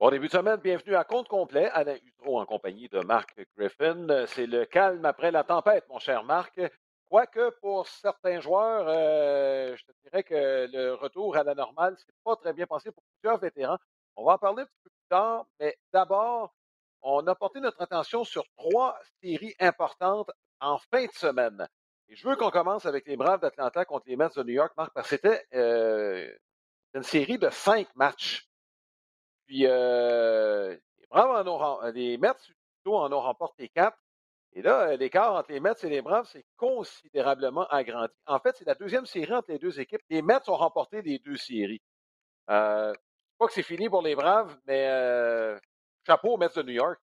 Bon début de semaine, bienvenue à compte complet. Alain Hutro en compagnie de Marc Griffin. C'est le calme après la tempête, mon cher Marc. Quoique pour certains joueurs, euh, je te dirais que le retour à la normale, c'est pas très bien passé pour plusieurs vétérans. On va en parler un petit peu plus tard, mais d'abord, on a porté notre attention sur trois séries importantes en fin de semaine. Et je veux qu'on commence avec les Braves d'Atlanta contre les Mets de New York, Marc, parce que c'était euh, une série de cinq matchs. Puis euh, les Braves en ont, les Mets en ont remporté quatre. Et là, l'écart entre les Mets et les Braves s'est considérablement agrandi. En fait, c'est la deuxième série entre les deux équipes. Les Mets ont remporté les deux séries. Euh, pas que c'est fini pour les Braves, mais euh, chapeau aux Mets de New York.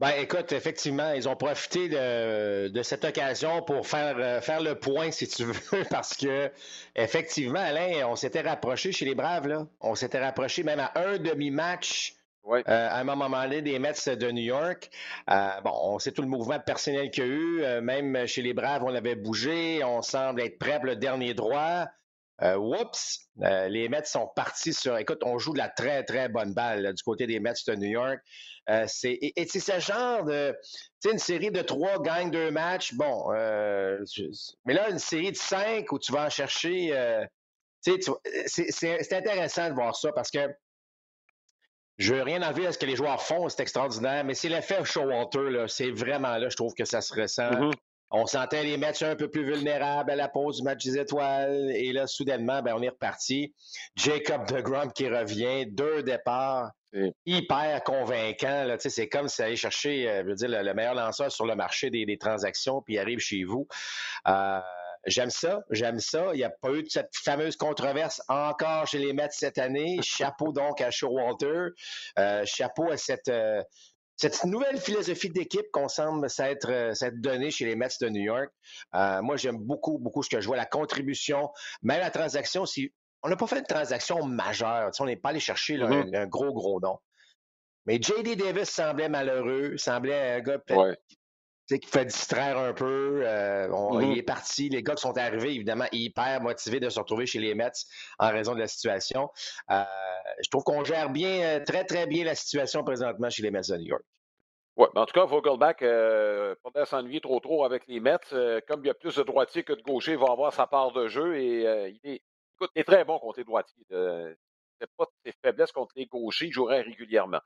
Ben, écoute, effectivement, ils ont profité de, de cette occasion pour faire, euh, faire le point, si tu veux, parce que, effectivement, Alain, on s'était rapproché chez les Braves, là. On s'était rapproché même à un demi-match euh, à un moment donné des Mets de New York. Euh, bon, on sait tout le mouvement personnel qu'il y a eu. Euh, même chez les Braves, on avait bougé. On semble être prêt pour le dernier droit. Euh, oups, euh, les Mets sont partis sur. Écoute, on joue de la très, très bonne balle du côté des Mets de New York. Euh, c'est, et, et c'est ce genre de. Tu sais, une série de trois gagne deux matchs. Bon, mais là, une série de cinq où tu vas en chercher. tu sais, c'est, intéressant de voir ça parce que je veux rien enlever à ce que les joueurs font, c'est extraordinaire, mais c'est l'effet Showalter, là. C'est vraiment là, je trouve que ça se ressent. Mhm. On sentait les matchs un peu plus vulnérables à la pause du match des étoiles. Et là, soudainement, ben, on est reparti. Jacob DeGrom qui revient, deux départs, Oui. hyper convaincant. Là. Tu sais, C'est comme si aller chercher euh, je veux dire, le, le meilleur lanceur sur le marché des, des transactions, puis il arrive chez vous. Euh, J'aime ça, j'aime ça. Il n'y a pas eu de cette fameuse controverse encore chez les Mets cette année. Chapeau donc à Showalter. Euh, chapeau à cette, euh, cette nouvelle philosophie d'équipe qu'on semble s'être euh, s'être donnée chez les Mets de New York. Euh, moi, j'aime beaucoup, beaucoup ce que je vois, la contribution, même la transaction. Si, on n'a pas fait une transaction majeure. On n'est pas allé chercher là, Mhm. un, un gros, gros nom. Mais J.D. Davis semblait malheureux, semblait un gars peut-être Ouais. Qui fait distraire un peu. Euh, on- Mhm. Il est parti. Les gars qui sont arrivés, évidemment, hyper motivés de se retrouver chez les Mets en raison de la situation. Euh, je trouve qu'on gère bien, euh, très, très bien la situation présentement chez les Mets de New York. Mais en tout cas, Vogelbach, euh, pas s'ennuyer trop trop avec les Mets. Comme il y a plus de droitiers que de gauchers, il va avoir sa part de jeu et il, est, écoute, il est très bon contre les droitiers. C'est pas ses faiblesses contre les gauchers, il jouerait régulièrement.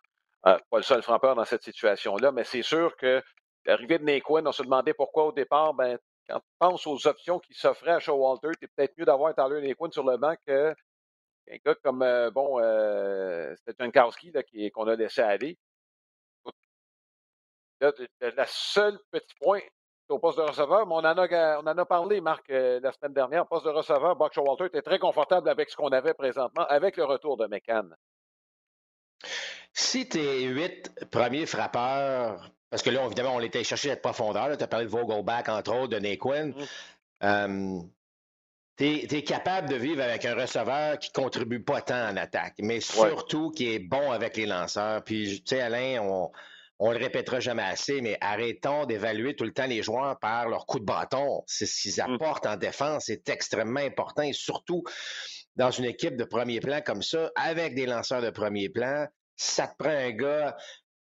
Euh, pas le seul frappeur dans cette situation-là, mais c'est sûr que l'arrivée de Naquin, on se demandait pourquoi au départ, ben, quand tu penses aux options qui s'offraient à Showalter, c'est peut-être mieux d'avoir Tyler Naquin sur le banc que un gars comme, euh, bon, euh, Jankowski qu'on a laissé aller. Là, la seule petit point, au poste de receveur, mais on en a, on en a parlé, Marc, euh, la semaine dernière. Poste de receveur, Buck Showalter était très confortable avec ce qu'on avait présentement, avec le retour de McCann. Si tes huit premiers frappeurs, parce que là, évidemment, on était chercher cette profondeur. Tu as parlé de Vogelback, entre autres, de Naquin. Euh, tu es, capable de vivre avec un receveur qui contribue pas tant en attaque, mais surtout qui est bon avec les lanceurs. Puis, tu sais, Alain, on, on le répétera jamais assez, mais arrêtons d'évaluer tout le temps les joueurs par leur coup de bâton. C'est ce qu'ils apportent en défense, c'est extrêmement important et surtout dans une équipe de premier plan comme ça, avec des lanceurs de premier plan, ça te prend un gars.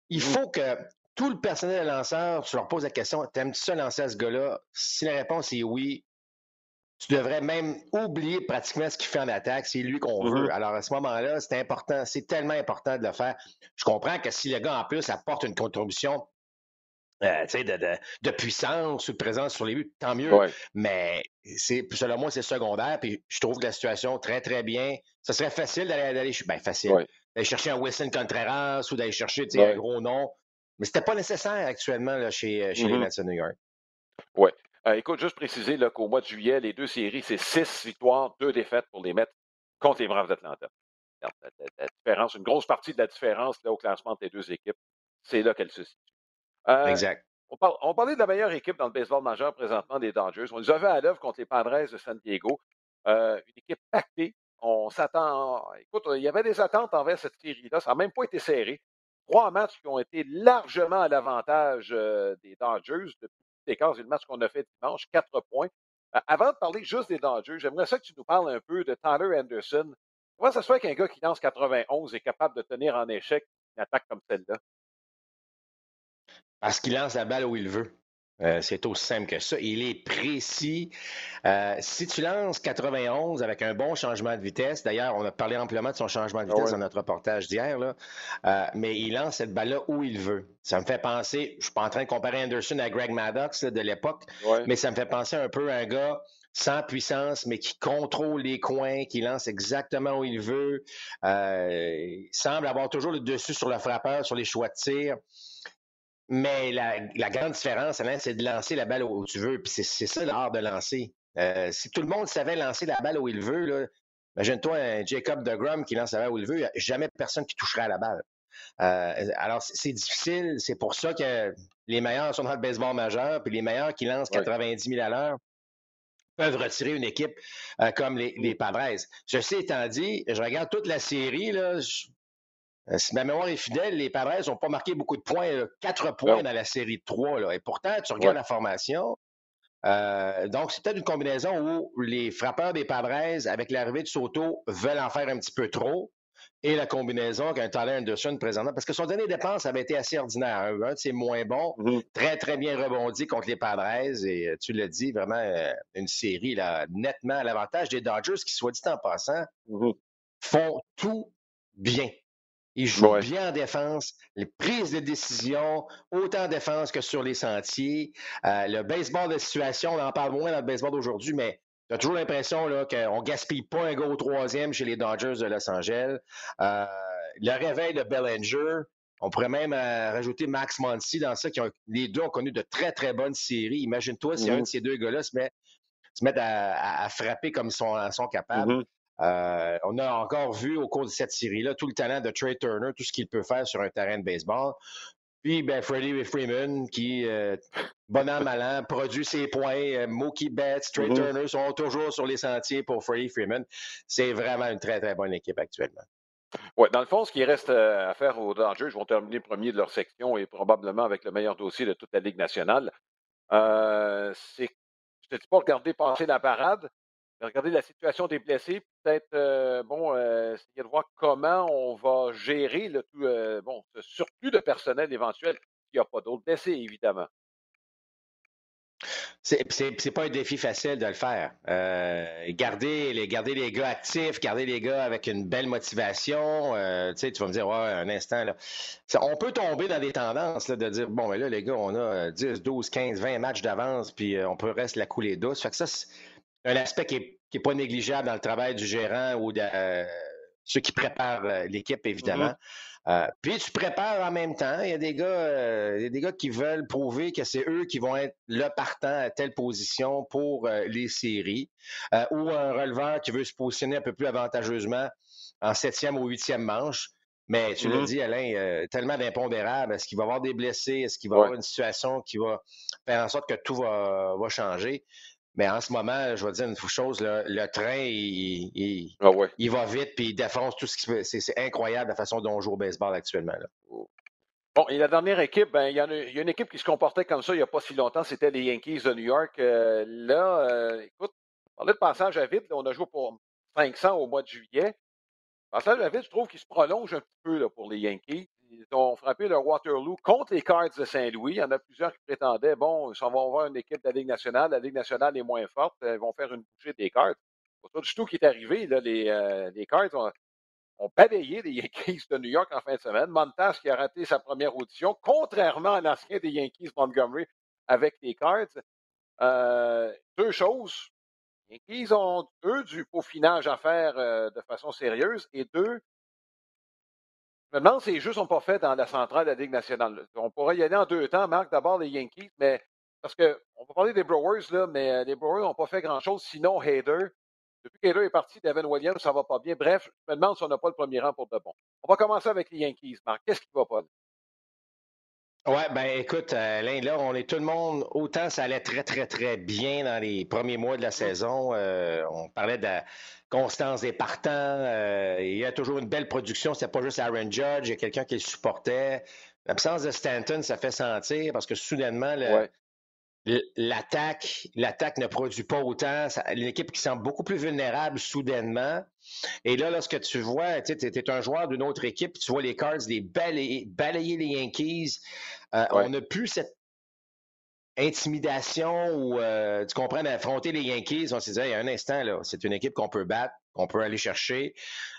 Il faut que tout le personnel de lanceur, tu leur poses la question T'aimes-tu ça lancer à ce gars-là? Si la réponse est oui, tu devrais même oublier pratiquement ce qu'il fait en attaque. C'est lui qu'on veut. Alors à ce moment-là, c'est important, c'est tellement important de le faire. Je comprends que si le gars en plus apporte une contribution euh, de, de- de puissance ou de présence sur les buts, tant mieux. Ouais. Mais c'est, selon moi, c'est secondaire. Puis je trouve que la situation très, très bien. Ce serait facile d'aller, d'aller ben, facile, Ouais. D'aller chercher un Wilson Contreras ou d'aller chercher Ouais. un gros nom. Mais c'était pas nécessaire actuellement là, chez, chez les Mhm. Mets de New York. écoute, juste préciser qu'au mois de juillet, les deux séries, c'est six victoires, deux défaites pour les Mets contre les Braves d'Atlanta. La, différence, une grosse partie de la différence là, au classement des deux équipes, c'est là qu'elle se situe. exact. On, parlait de la meilleure équipe dans le baseball majeur présentement des Dodgers. On les a à l'œuvre contre les Padres de San Diego. une équipe pactée. On s'attend. Écoute, il y avait des attentes envers cette série-là. Ça n'a même pas été serré. Trois matchs qui ont été largement à l'avantage des Dodgers depuis l'écart du match qu'on a fait dimanche, quatre points. avant de parler juste des Dodgers, j'aimerais ça que tu nous parles un peu de Tyler Anderson. Comment ça se fait qu'un gars qui lance 91 est capable de tenir en échec une attaque comme celle-là? Parce qu'il lance la balle où il veut. Euh, c'est aussi simple que ça. Il est précis. Euh, si tu lances 91 avec un bon changement de vitesse, d'ailleurs, on a parlé amplement de son changement de ah vitesse dans notre reportage d'hier, euh, mais il lance cette balle-là où il veut. Ça me fait penser, je ne suis pas en train de comparer Anderson à Greg Maddox de l'époque, mais ça me fait penser un peu à un gars sans puissance, mais qui contrôle les coins, qui lance exactement où il veut. il semble avoir toujours le dessus sur le frappeur, sur les choix de tir. Mais la, grande différence, c'est de lancer la balle où tu veux. Puis c'est ça l'art de lancer. Euh, si tout le monde savait lancer la balle où il veut, imagine-toi un Jacob de Grum qui lance la balle où il veut, il n'y a jamais personne qui toucherait à la balle. Euh, alors, c'est difficile. C'est pour ça que les meilleurs sont dans le baseball majeur, puis les meilleurs qui lancent 90 000 à l'heure peuvent retirer une équipe euh, comme les, les Padres. Ceci étant dit, je regarde toute la série, là, euh, si ma mémoire est fidèle, les Padres n'ont pas marqué beaucoup de points, quatre points dans la série de trois. Là. Et pourtant, tu regardes la formation. Euh, donc, c'est peut-être une combinaison où les frappeurs des Padres, avec l'arrivée de Soto, veulent en faire un petit peu trop. Et la combinaison qu'un Tyler Anderson présentement, parce que son dernier dépense avait été assez ordinaire. Un, de ses moins bons, mm-hmm. très, très bien rebondi contre les Padres. Et euh, tu l'as dit, vraiment une série là, nettement à l'avantage des Dodgers qui, soit dit en passant, mm-hmm. font tout bien. Il joue bien en défense, les prises de décision, autant en défense que sur les sentiers. Euh, le baseball de situation, on en parle moins dans le baseball d'aujourd'hui, mais tu as toujours l'impression qu'on ne gaspille pas un gars au troisième chez les Dodgers de Los Angeles. Euh, le réveil de Bellinger, on pourrait même euh, rajouter Max Monsi dans ça, qui ont, les deux ont connu de très, très bonnes séries. Imagine-toi si un de mmh ces deux gars-là se met, se met à, frapper comme ils sont, capables. Mmh euh, on a encore vu au cours de cette série-là tout le talent de Trey Turner, tout ce qu'il peut faire sur un terrain de baseball. Puis, ben, Freddie Freeman, qui, euh, bon an, mal an, produit ses points. Euh, Mookie Betts, Trey mm-hmm. Turner sont toujours sur les sentiers pour Freddie Freeman. C'est vraiment une très, très bonne équipe actuellement. Oui, dans le fond, ce qui reste à faire aux Dodgers, ils vont terminer premier de leur section et probablement avec le meilleur dossier de toute la Ligue nationale. c'est, je ne te dis pas regarder passer la parade, regarder la situation des blessés, peut-être, euh, bon, euh, de voir comment on va gérer tout, euh, bon, ce surplus de personnel éventuel. Il n'y a pas d'autres blessés, évidemment. C'est pas un défi facile de le faire. garder, les, les gars actifs, garder les gars avec une belle motivation. tu sais, tu vas me dire, ouais, un instant, là. on peut tomber dans des tendances de dire, bon, mais là, les gars, on a 10, 12, 15, 20 matchs d'avance, puis on peut rester la couler douce. Fait que ça, un aspect qui n'est pas négligeable dans le travail du gérant ou de euh, ceux qui préparent euh, l'équipe, évidemment. Mm-hmm. Euh, puis tu prépares en même temps. Il y a des gars, il y a des gars qui veulent prouver que c'est eux qui vont être le partant à telle position pour les séries, ou un releveur qui veut se positionner un peu plus avantageusement en septième ou huitième manche. Mais tu l'as mm-hmm. dit, Alain, tellement d'impondérables. Est-ce qu'il va y avoir des blessés? Est-ce qu'il va y avoir une situation qui va faire en sorte que tout va, va changer? Mais en ce moment, je vais dire une chose, le train, il, ah il, va vite, puis il défonce tout ce qui C'est incroyable la façon dont on joue au baseball actuellement. Bon, et la dernière équipe, ben, il, y a une, équipe qui se comportait comme ça il n'y a pas si longtemps, c'était les Yankees de New York. Euh, là, euh, écoute, on parlait de passage à vide, on a joué pour 500 au mois de juillet. Passage à vide, je trouve qu'il se prolonge un petit peu là, pour les Yankees. Ils ont frappé le Waterloo contre les Cards de Saint-Louis. Il y en a plusieurs qui prétendaient, bon, ils vont voir une équipe de la Ligue nationale. La Ligue nationale est moins forte. Ils vont faire une bouchée des Cards. C'est pas du tout qui est arrivé. Là, les, euh, les Cards ont, ont, balayé les Yankees de New York en fin de semaine. Montas qui a raté sa première audition, contrairement à l'ancien des Yankees Montgomery avec les Cards. Euh, deux choses. Les Yankees ont, eux, du peaufinage à faire euh, de façon sérieuse. Et deux, me demande si les jeux ne sont pas faits dans la centrale de la Ligue nationale. On pourrait y aller en deux temps, Marc. D'abord les Yankees, mais parce qu'on va parler des Brewers, là, mais euh, les Brewers n'ont pas fait grand-chose, sinon Hader. Depuis qu'Hader est parti, Devin Williams, ça va pas bien. Bref, je me demande si on n'a pas le premier rang pour de bon. On va commencer avec les Yankees, Marc. Qu'est-ce qui va pas? Oui, ben écoute, euh, là, on est tout le monde, autant ça allait très, très, très bien dans les premiers mois de la saison. Euh, on parlait de la constance des partants. Euh, il y a toujours une belle production. C'était pas juste Aaron Judge, il y a quelqu'un qui le supportait. L'absence de Stanton, ça fait sentir parce que soudainement, l'attaque, l'attaque ne produit pas autant. Une équipe qui semble beaucoup plus vulnérable soudainement. Et là, lorsque tu vois, tu es, un joueur d'une autre équipe, tu vois les Cards les balayer, balayer les Yankees. Euh, on n'a plus cette intimidation ou, euh, tu comprends, d'affronter les Yankees. On s'est dit, il y a un instant, là, c'est une équipe qu'on peut battre, qu'on peut aller chercher.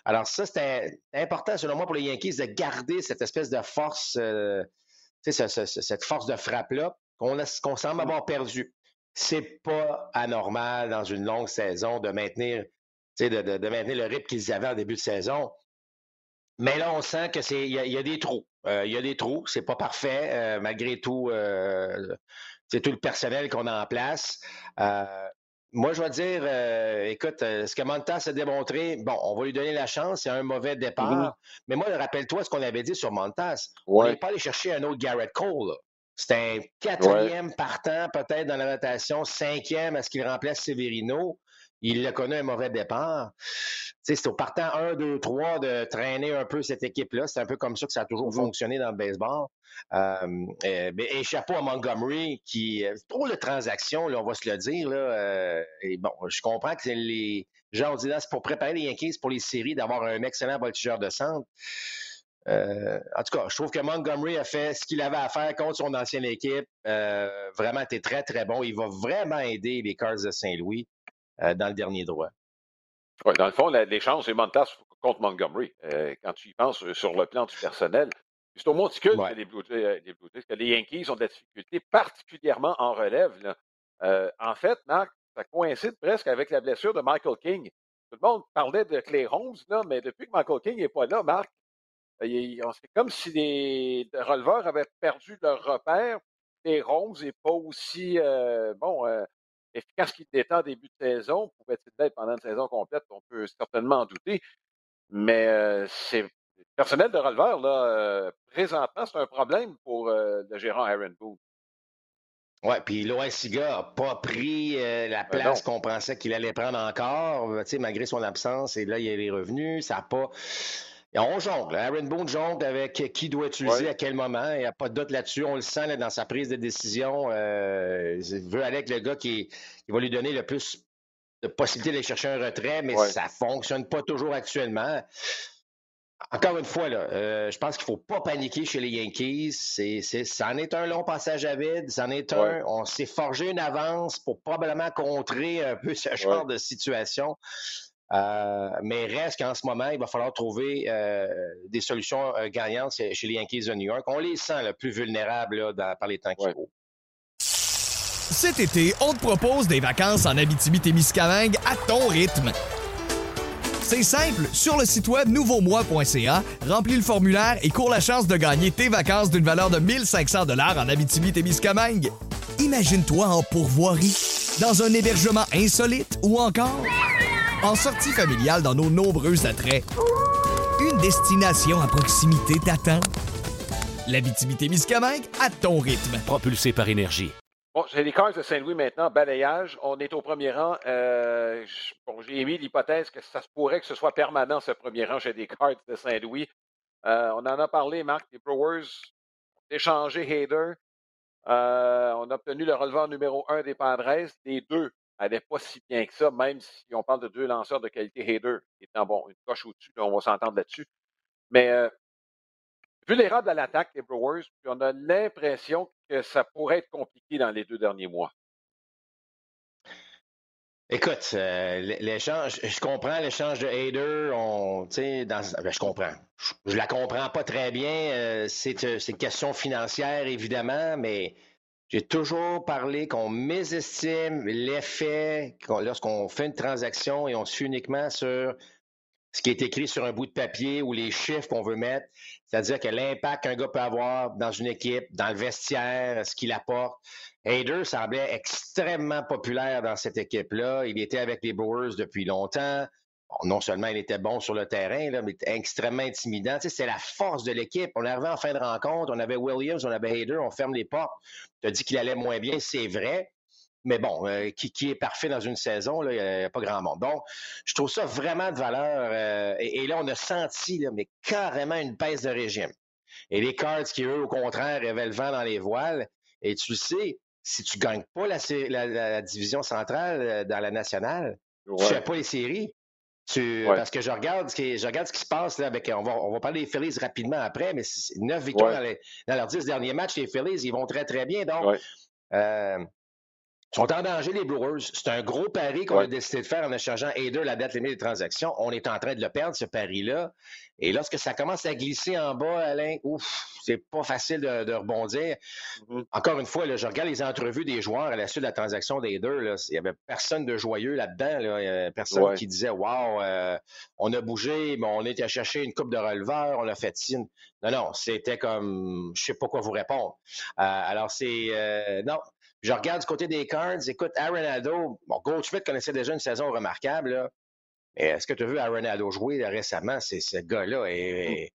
Alors ça, c'était important, selon moi, pour les Yankees de garder cette espèce de force, euh, cette force de frappe-là qu'on semble avoir perdu. C'est pas anormal dans une longue saison de maintenir, de, de, de maintenir le rythme qu'ils avaient en début de saison. Mais là, on sent que c'est il y, a des trous. Euh, il y a des trous. C'est pas parfait, euh, malgré tout. Euh, c'est tout le personnel qu'on a en place. moi, je vais dire, écoute, ce que Montas a démontré, bon, on va lui donner la chance. C'est un mauvais départ. Mm-hmm. Mais moi, rappelle-toi ce qu'on avait dit sur Montas. On n'est pas allé chercher un autre Garrett Cole. C'est un quatrième partant, peut-être dans la rotation, cinquième, est-ce qu'il remplace Severino? Il a connu un mauvais départ. C'est au partant 1, 2, 3 de traîner un peu cette équipe-là. C'est un peu comme ça que ça a toujours mm-hmm. fonctionné dans le baseball. Euh, et, chapeau à Montgomery qui euh, trop de transactions, là, on va se le dire. Là, euh, et bon, je comprends que les gens ont dit là, c'est pour préparer les Yankees pour les séries d'avoir un excellent voltigeur de centre. Euh, en tout cas, je trouve que Montgomery a fait ce qu'il avait à faire contre son ancienne équipe. Euh, vraiment, était très, très bon. Il va vraiment aider les Cards de Saint-Louis euh, dans le dernier droit. Oui, dans le fond, l'échange, c'est Montas contre Montgomery. quand tu y penses sur le plan du personnel, c'est au monticule que les Blue, que les Yankees ont de la difficulté, particulièrement en relève. en fait, Marc, ça coïncide presque avec la blessure de Michael King. Tout le monde parlait de Clay Holmes, là, mais depuis que Michael King n'est pas là, Marc, c'est comme si les releveurs avaient perdu leur repère. Les Ronds n'est pas aussi euh, bon euh, efficace qu'il était en début de saison. Pouvait-il l'être pendant une saison complète? On peut certainement en douter. Mais euh, c'est personnel de releveur, là, présentement, c'est un problème pour le gérant Aaron Boone. Oui, puis Loisiga n'a pas pris la ben place qu'on pensait qu'il allait prendre encore, malgré son absence. Et là, il est revenu. Ça n'a pas on jongle. Aaron Boone jongle avec qui doit utiliser à quel moment. Il n'y a pas de doute là-dessus. On le sent dans sa prise de décision. Euh, il veut aller avec le gars qui, va lui donner le plus de possibilités d'aller chercher un retrait, mais ça ne fonctionne pas toujours actuellement. Encore une fois, là, euh, je pense qu'il ne faut pas paniquer chez les Yankees. C'est, ça en est un long passage à vide. Ça en est un. On s'est forgé une avance pour probablement contrer un peu ce genre de situation. Euh, mais reste qu'en ce moment, il va falloir trouver euh, des solutions euh, gagnantes chez les Yankees de New York. On les sent le plus vulnérables par les temps qui courent. Cet été, on te propose des vacances en Abitibi-Témiscamingue à ton rythme. C'est simple, sur le site web nouveaumois.ca, remplis le formulaire et cours la chance de gagner tes vacances d'une valeur de 1500 dollars en Abitibi-Témiscamingue. Imagine-toi en pourvoirie, dans un hébergement insolite ou encore en sortie familiale dans nos nombreux attraits. Une destination à proximité t'attend. La Miscamingue à ton rythme. Propulsé par énergie. Bon, j'ai les Cards de Saint-Louis maintenant, balayage. On est au premier rang. Euh, bon, j'ai émis l'hypothèse que ça se pourrait que ce soit permanent, ce premier rang chez les Cards de Saint-Louis. Euh, on en a parlé, Marc. Les Brewers ont échangé Hader. Euh, on a obtenu le releveur numéro un des Padres. Les deux n'allait pas si bien que ça, même si on parle de deux lanceurs de qualité Hader, étant bon, une coche au-dessus, on va s'entendre là-dessus. Mais euh, vulnérable à l'attaque des Brewers, puis on a l'impression que ça pourrait être compliqué dans les deux derniers mois. Écoute, euh, l'échange, je comprends l'échange de Hader, on, dans, ben, je comprends. Je, ne la comprends pas très bien. Euh, c'est une question financière, évidemment, mais j'ai toujours parlé qu'on mésestime l'effet lorsqu'on fait une transaction et on se uniquement sur ce qui est écrit sur un bout de papier ou les chiffres qu'on veut mettre, c'est-à-dire que l'impact qu'un gars peut avoir dans une équipe, dans le vestiaire, ce qu'il apporte. Hader semblait extrêmement populaire dans cette équipe-là. Il était avec les Brewers depuis longtemps. Non seulement il était bon sur le terrain, là, mais extrêmement intimidant. Tu sais, c'est la force de l'équipe. On est arrivé en fin de rencontre, on avait Williams, on avait Hader, on ferme les portes. Tu as dit qu'il allait moins bien, c'est vrai. Mais bon, euh, qui, est parfait dans une saison, il n'y a, pas grand monde. Donc, je trouve ça vraiment de valeur. Euh, et, là, on a senti, mais carrément une baisse de régime. Et les Cards qui, eux, au contraire, avaient le vent dans les voiles. Et tu le sais, si tu ne gagnes pas la, division centrale euh, dans la nationale, tu ne fais pas les séries. Parce que je regarde, ce qui, je regarde ce qui se passe là avec. On va, on va parler des Phillies rapidement après, mais neuf victoires dans, leurs dix derniers matchs, les Phillies, ils vont très, très bien. Donc, sont en danger, les Brewers. C'est un gros pari qu'on a décidé de faire en échangeant Hader la date limite des transactions. On est en train de le perdre, ce pari-là. Et lorsque ça commence à glisser en bas, Alain, ouf, c'est pas facile de, rebondir. Mm-hmm. Encore une fois, là, je regarde les entrevues des joueurs à la suite de la transaction d'Hader. Il y avait personne de joyeux là-dedans. Là. Il y avait personne qui disait Wow, euh, on a bougé, mais on était à chercher une coupe de releveur, on a fait. Non, non, c'était comme je sais pas quoi vous répondre. Euh, alors, c'est euh, non, je regarde du côté des Cards. Écoute, Arenado, bon, Goldschmidt connaissait déjà une saison remarquable. Là. Est-ce que tu as vu Arenado jouer récemment? C'est ce gars-là. Et,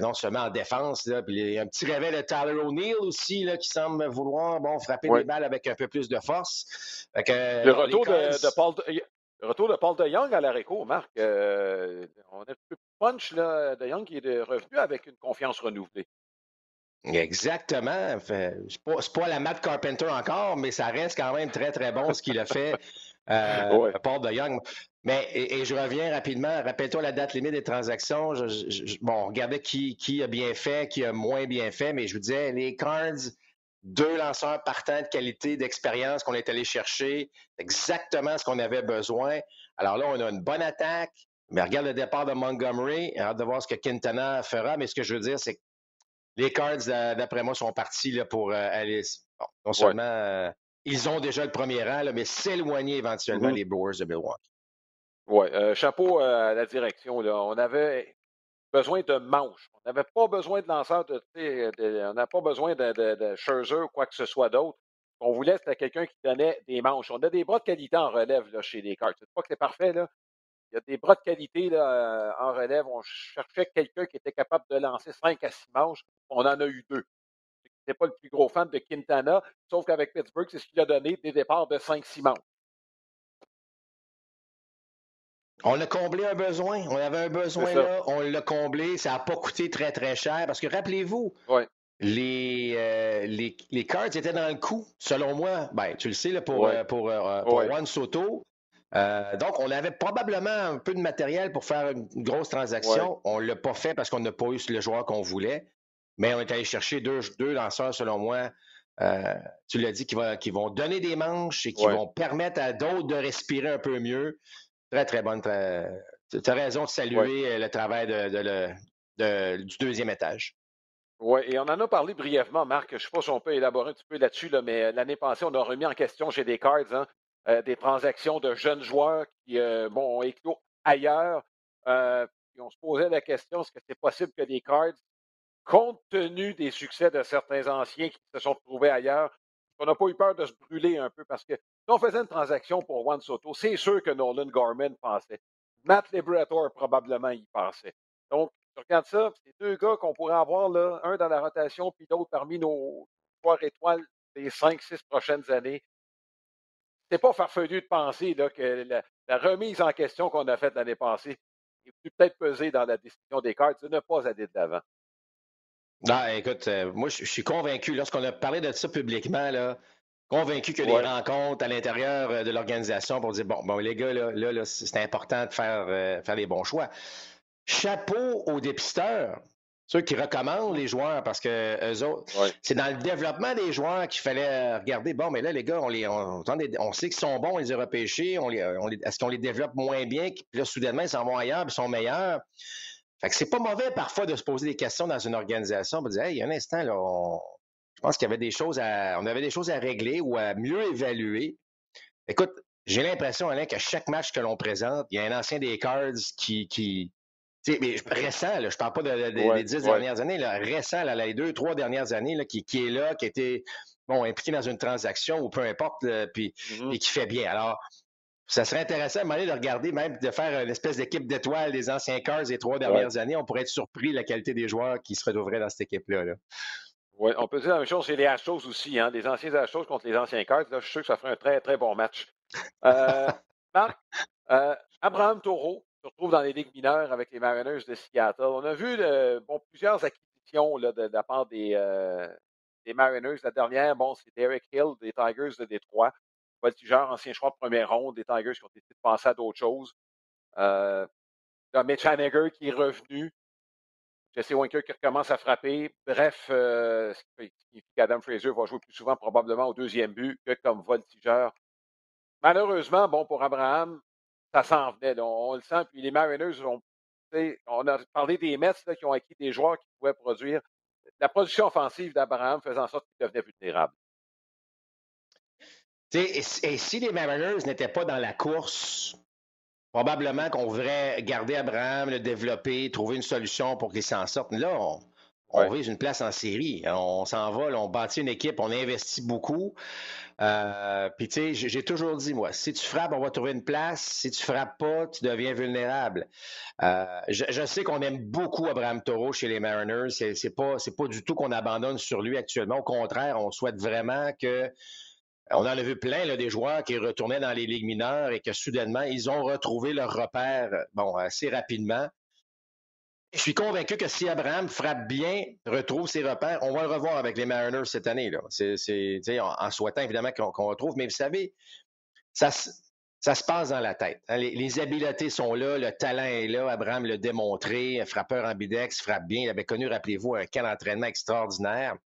non seulement en défense, là, puis il y a un petit réveil de Tyler O'Neill aussi là, qui semble vouloir bon, frapper des balles avec un peu plus de force. le, retour de, Paul de, le retour de Paul de Young à l'aréco, Marc, euh, on a un peu punch là, de Young qui est revenu avec une confiance renouvelée. Exactement. C'est pas, pas la Matt Carpenter encore, mais ça reste quand même très, très bon ce qu'il a fait, euh, Paul de Young. Mais, et, je reviens rapidement. Rappelle-toi la date limite des transactions. bon, regardez qui, qui a bien fait, qui a moins bien fait, mais je vous disais, les Cards, deux lanceurs partants de qualité, d'expérience qu'on est allé chercher, exactement ce qu'on avait besoin. Alors là, on a une bonne attaque, mais regarde le départ de Montgomery, hâte de voir ce que Quintana fera, mais ce que je veux dire, c'est que les Cards, d'après moi, sont partis là, pour euh, Alice. non seulement euh, ils ont déjà le premier rang, mais s'éloigner éventuellement mm-hmm. les Brewers de Milwaukee. Oui, euh, chapeau à la direction. Là. On avait besoin de manches. On n'avait pas besoin de lanceurs de, on n'a pas besoin de, de, Scherzer ou quoi que ce soit d'autre. On voulait, c'était quelqu'un qui donnait des manches. On a des bras de qualité en relève là, chez les Cards. C'est pas que c'est parfait, là. Il y a des bras de qualité là, en relève. On cherchait quelqu'un qui était capable de lancer 5 à 6 manches. On en a eu deux. Je n'étais pas le plus gros fan de Quintana, sauf qu'avec Pittsburgh, c'est ce qu'il a donné des départs de 5-6 manches. On a comblé un besoin. On avait un besoin là, on l'a comblé. Ça n'a pas coûté très, très cher. Parce que rappelez-vous, les, euh, les, les, cards étaient dans le coup, selon moi. Ben, tu le sais, là, pour, euh, pour, euh, pour Juan Soto. Donc, on avait probablement un peu de matériel pour faire une grosse transaction. On ne l'a pas fait parce qu'on n'a pas eu le joueur qu'on voulait. Mais on est allé chercher deux, deux lanceurs, selon moi. tu l'as dit, qui, qui, vont donner des manches et qui vont permettre à d'autres de respirer un peu mieux. Très, très bonne. Tu as raison de saluer euh, le travail de, du deuxième étage. Oui, et on en a parlé brièvement, Marc. Je ne sais pas si on peut élaborer un petit peu là-dessus, là, mais euh, l'année passée, on a remis en question chez des Cards hein, euh, des transactions de jeunes joueurs qui bon, ont éclos ailleurs. et on se posait la question est-ce que c'est possible que des Cards, compte tenu des succès de certains anciens qui se sont retrouvés ailleurs, on n'a pas eu peur de se brûler un peu? Parce que si on faisait une transaction pour Juan Soto, c'est sûr que Nolan Gorman pensait. Matt Liberator, probablement, y pensait. Donc, tu regardes ça, c'est deux gars qu'on pourrait avoir, là, un dans la rotation, puis l'autre parmi nos trois étoiles des cinq, six prochaines années. C'est pas farfelu de penser là, que la, remise en question qu'on a faite l'année passée est peut-être pesée dans la décision des cartes de ne pas aller de l'avant. Non, écoute, euh, moi, je suis convaincu, lorsqu'on a parlé de ça publiquement, là, convaincu que les rencontres à l'intérieur euh, de l'organisation pour dire bon, bon, les gars, là, là, c'est important de faire, euh, faire les bons choix. Chapeau aux dépisteurs, ceux qui recommandent les joueurs parce que eux autres, c'est dans le développement des joueurs qu'il fallait euh, regarder. Bon, mais là, les gars, on les, on, on sait qu'ils sont bons, on les a repêchés, on les, est-ce qu'on les développe moins bien, puis là, soudainement, ils s'en vont ailleurs, puis ils sont meilleurs? Fait que c'est pas mauvais parfois de se poser des questions dans une organisation pour dire, hey, il y a un instant, là, on, je pense qu'il y avait des choses à, on avait des choses à régler ou à mieux évaluer. Écoute, j'ai l'impression, Alain, que chaque match que l'on présente, il y a un ancien des Cards qui. qui mais récent, là, je parle pas des dix dernières années, là, récent, là, les deux, trois dernières années, là, qui, qui est là, qui a été bon, impliqué dans une transaction ou peu importe, puis, mm-hmm. et qui fait bien. Alors, ça serait intéressant à un moment donné de regarder, même de faire une espèce d'équipe d'étoiles des anciens Cars des trois dernières années. On pourrait être surpris de la qualité des joueurs qui se retrouveraient dans cette équipe-là. Là. Oui, on peut dire la même chose chez les Astros aussi, hein, des anciens Astros contre les anciens Cards. Là, je suis sûr que ça ferait un très, très bon match. Euh, Marc, euh, Abraham Taureau se retrouve dans les ligues mineures avec les Mariners de Seattle. On a vu bon, plusieurs acquisitions là, de, la part des, euh, des Mariners. La dernière, bon, c'était Eric Hill des Tigers de Détroit. Voltigeur, ancien choix de première ronde des Tigers qui ont décidé de à d'autres choses. Euh, Mitch Haniger qui est revenu. Jesse Winker qui recommence à frapper. Bref, euh, ce qui signifie qu'Adam Fraser va jouer plus souvent probablement au deuxième but que comme voltigeur. Malheureusement, bon, pour Abraham, ça s'en venait. On, le sent. Puis les Mariners, on a parlé des Mets qui ont acquis des joueurs qui pouvaient produire. La production offensive d'Abraham faisait en sorte qu'il devenait vulnérable. Et, et, si les Mariners n'étaient pas dans la course Probablement qu'on voudrait garder Abraham, le développer, trouver une solution pour qu'il s'en sorte. Là, on, vise une place en série. On s'en va, on bâtit une équipe, on investit beaucoup. Euh, puis, tu sais, j'ai toujours dit, moi, si tu frappes, on va trouver une place. Si tu frappes pas, tu deviens vulnérable. Euh, je, sais qu'on aime beaucoup Abraham Toro chez les Mariners. C'est pas, pas du tout qu'on abandonne sur lui actuellement. Au contraire, on souhaite vraiment que on en a vu plein des joueurs qui retournaient dans les ligues mineures et que soudainement, ils ont retrouvé leur repère bon, assez rapidement. Je suis convaincu que si Abraham frappe bien, retrouve ses repères, on va le revoir avec les Mariners cette année. Là. En, souhaitant évidemment qu'on, retrouve. Mais vous savez, ça, se passe dans la tête. Hein. Les, habiletés sont là, le talent est là. Abraham l'a démontré. Frappeur ambidex, frappe bien. Il avait connu, rappelez-vous, un camp d'entraînement extraordinaire.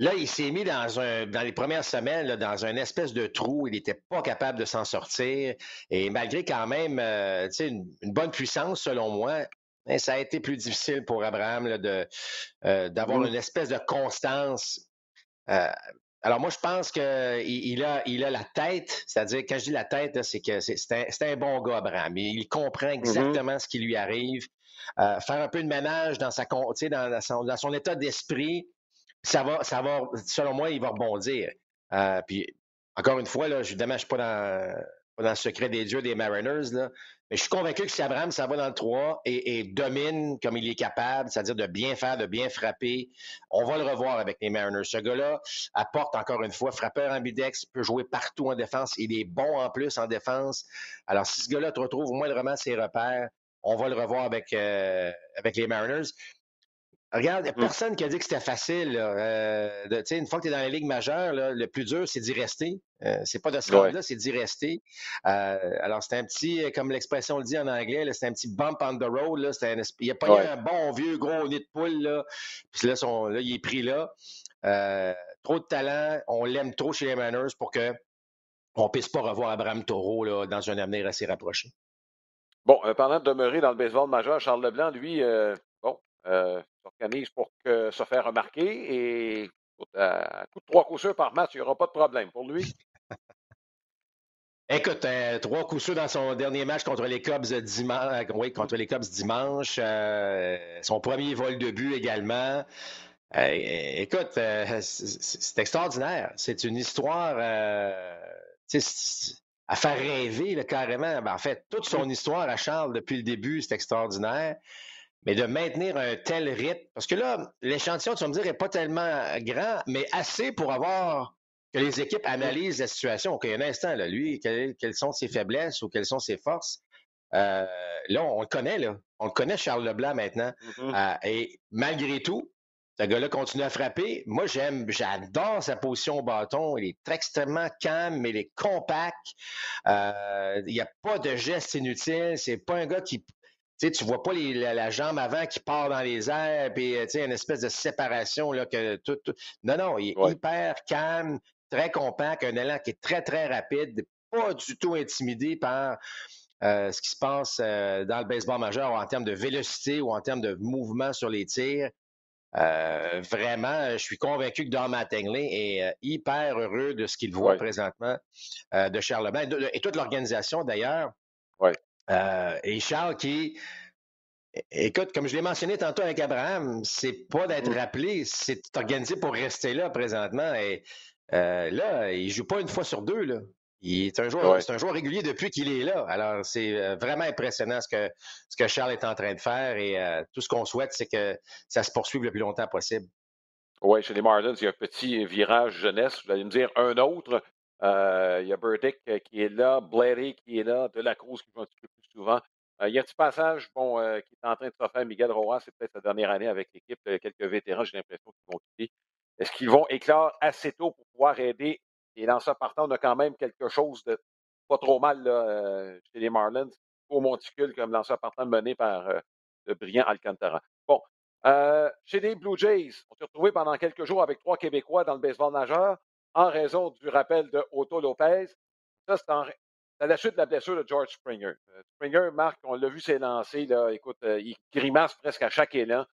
Là, il s'est mis dans un dans les premières semaines dans un espèce de trou. Il n'était pas capable de s'en sortir. Et malgré quand même euh, une, une, bonne puissance, selon moi, hein, ça a été plus difficile pour Abraham de, euh, d'avoir mmh. une espèce de constance. Euh, alors moi, je pense qu'il il a, il a la tête, c'est-à-dire, quand je dis la tête, c'est que c'est, un, un, bon gars, Abraham. Il, comprend mmh exactement ce qui lui arrive. faire un peu de ménage dans, sa, dans, son, dans son état d'esprit, ça va, ça va, selon moi, il va rebondir. Euh, puis, encore une fois, là, évidemment, je ne suis pas dans, dans, le secret des dieux des Mariners, là, mais je suis convaincu que si Abraham ça va dans le 3 et, domine comme il est capable, c'est-à-dire de bien faire, de bien frapper, on va le revoir avec les Mariners. Ce gars-là apporte encore une fois, frappeur ambidex, peut jouer partout en défense, il est bon en plus en défense. Alors, si ce gars-là te retrouve au moindrement ses repères, on va le revoir avec, euh, avec les Mariners. Regarde, il n'y a mmh. personne qui a dit que c'était facile. Euh, une fois que tu es dans la Ligue majeure, le plus dur, c'est d'y rester. Euh, c'est pas de ce là c'est d'y rester. Euh, alors, c'est un petit, comme l'expression le dit en anglais, c'est un petit bump on the road. Là, un, il n'y a pas eu un bon vieux gros nid de poule. Là. Puis là, là, il est pris là. trop de talent. On l'aime trop chez les Manners pour que on puisse pas revoir Abraham Taureau là, dans un avenir assez rapproché. Bon, pendant de demeurer dans le baseball majeur, Charles Leblanc, lui, euh, s'organise pour se faire remarquer et à coup de trois coups sûrs par match, il n'y aura pas de problème pour lui? Écoute, euh, trois coups sûrs dans son dernier match contre les Cubs dimanche. Euh, oui, contre les Cubs dimanche. son premier vol de but également. écoute, c'est extraordinaire. C'est une histoire à faire rêver carrément. Ben, en fait, toute son histoire à Charles depuis le début, c'est extraordinaire mais de maintenir un tel rythme, parce que là, l'échantillon, tu vas me dire, n'est pas tellement grand, mais assez pour avoir que les équipes analysent la situation. OK, un instant, là, lui, quelles, sont ses faiblesses ou quelles sont ses forces? Euh, là, on le connaît, là. On le connaît, Charles Leblanc, maintenant. Mm-hmm. Euh, et malgré tout, ce gars-là continue à frapper. Moi, j'aime, j'adore sa position au bâton. Il est extrêmement calme, mais il est compact. Euh, il n'y a pas de gestes inutiles. C'est pas un gars qui tu tu vois pas la, jambe avant qui part dans les airs, puis euh, une espèce de séparation là, que tout, Non, non, il est hyper calme, très compact, un élan qui est très, très rapide, pas du tout intimidé par euh, ce qui se passe euh, dans le baseball majeur en termes de vélocité ou en termes de mouvement sur les tirs. Euh, vraiment, je suis convaincu que Don Mattingly est hyper heureux de ce qu'il voit présentement de Charlemagne et toute l'organisation d'ailleurs. Ouais. et Charles qui, écoute, comme je l'ai mentionné tantôt avec Abraham, c'est pas d'être mm. rappelé, c'est organisé pour rester là présentement. Et là, il joue pas une fois sur deux. Là. Il est un joueur, c'est un joueur régulier depuis qu'il est là. Alors, c'est euh, vraiment impressionnant ce que, ce que Charles est en train de faire et euh, tout ce qu'on souhaite, c'est que ça se poursuive le plus longtemps possible. Oui, chez les Marlins, il y a un petit virage jeunesse. Vous allez me dire un autre. Euh, il y a Burdick qui est là, Blady qui est là, De La Cruz qui joue un petit peu plus souvent. il y a un petit passage bon, qui est en train de se faire. Miguel Roa, c'est peut-être sa dernière année avec l'équipe. quelques vétérans, j'ai l'impression qu'ils vont quitter. Est-ce qu'ils vont éclore assez tôt pour pouvoir aider et dans ce partant, on a quand même quelque chose de pas trop mal euh, chez les Marlins, au monticule comme lanceur partant mené par euh, le brillant Alcantara. Bon, euh, chez les Blue Jays, on s'est retrouvé pendant quelques jours avec trois Québécois dans le baseball majeur en raison du rappel de Otto Lopez. Ça, c'est à la suite de la blessure de George Springer. Springer, Marc, on l'a vu s'élancer, là, écoute, il grimace presque à chaque élan.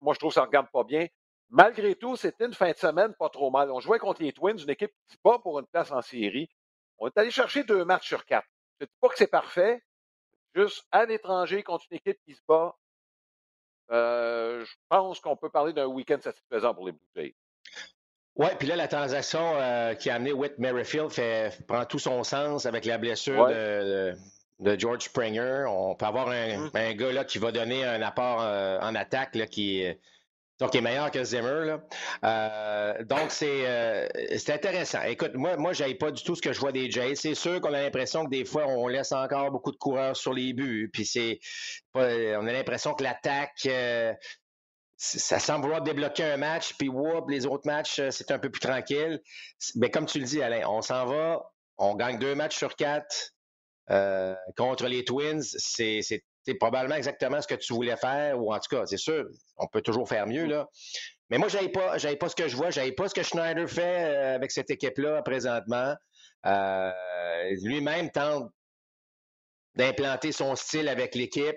moi, je trouve que ça ne regarde pas bien. Malgré tout, c'était une fin de semaine pas trop mal. On jouait contre les Twins, une équipe qui se bat pour une place en série. On est allé chercher deux matchs sur quatre. Je ne dis pas que c'est parfait. Juste à l'étranger contre une équipe qui se bat, euh, je pense qu'on peut parler d'un week-end satisfaisant pour les Blue Jays. Oui, puis là, la transaction euh, qui a amené Whit Merrifield fait, prend tout son sens avec la blessure de, George Springer. On peut avoir un, mmh. un, gars là, qui va donner un apport euh, en attaque là, qui, donc, est meilleur que Zimmer. Là. Euh, donc, euh, c'est intéressant. Écoute, moi, moi je pas du tout ce que je vois des Jays. C'est sûr qu'on a l'impression que des fois, on laisse encore beaucoup de coureurs sur les buts. Puis, c'est on a l'impression que l'attaque, euh, ça semble vouloir débloquer un match. Puis, whoop, les autres matchs, c'est un peu plus tranquille. Mais comme tu le dis, Alain, on s'en va, on gagne deux matchs sur quatre. contre les Twins, c'est c'est probablement exactement ce que tu voulais faire, ou en tout cas, c'est sûr, on peut toujours faire mieux, là. Mais moi, je pas, pas ce que je vois, j'avais pas ce que Schneider fait euh, avec cette équipe-là présentement. Euh, lui-même tente d'implanter son style avec l'équipe.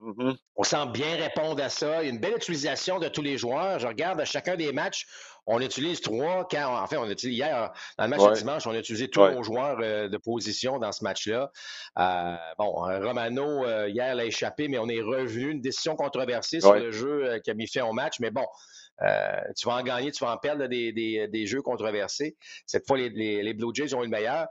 Mm-hmm. On semble bien répondre à ça. Il y a une belle utilisation de tous les joueurs. Je regarde à chacun des matchs, on utilise trois, quand, en fait, on utilise hier, dans le match de dimanche, on a utilisé tous nos joueurs euh, de position dans ce match-là. Euh, bon, euh, Romano, hier, l'a échappé, mais on est revenu. Une décision controversée sur le jeu qui a mis fin au match, mais bon. tu vas en gagner, tu vas en perdre des, des, des jeux controversés. Cette fois, les, les, les Blue Jays ont eu le meilleur.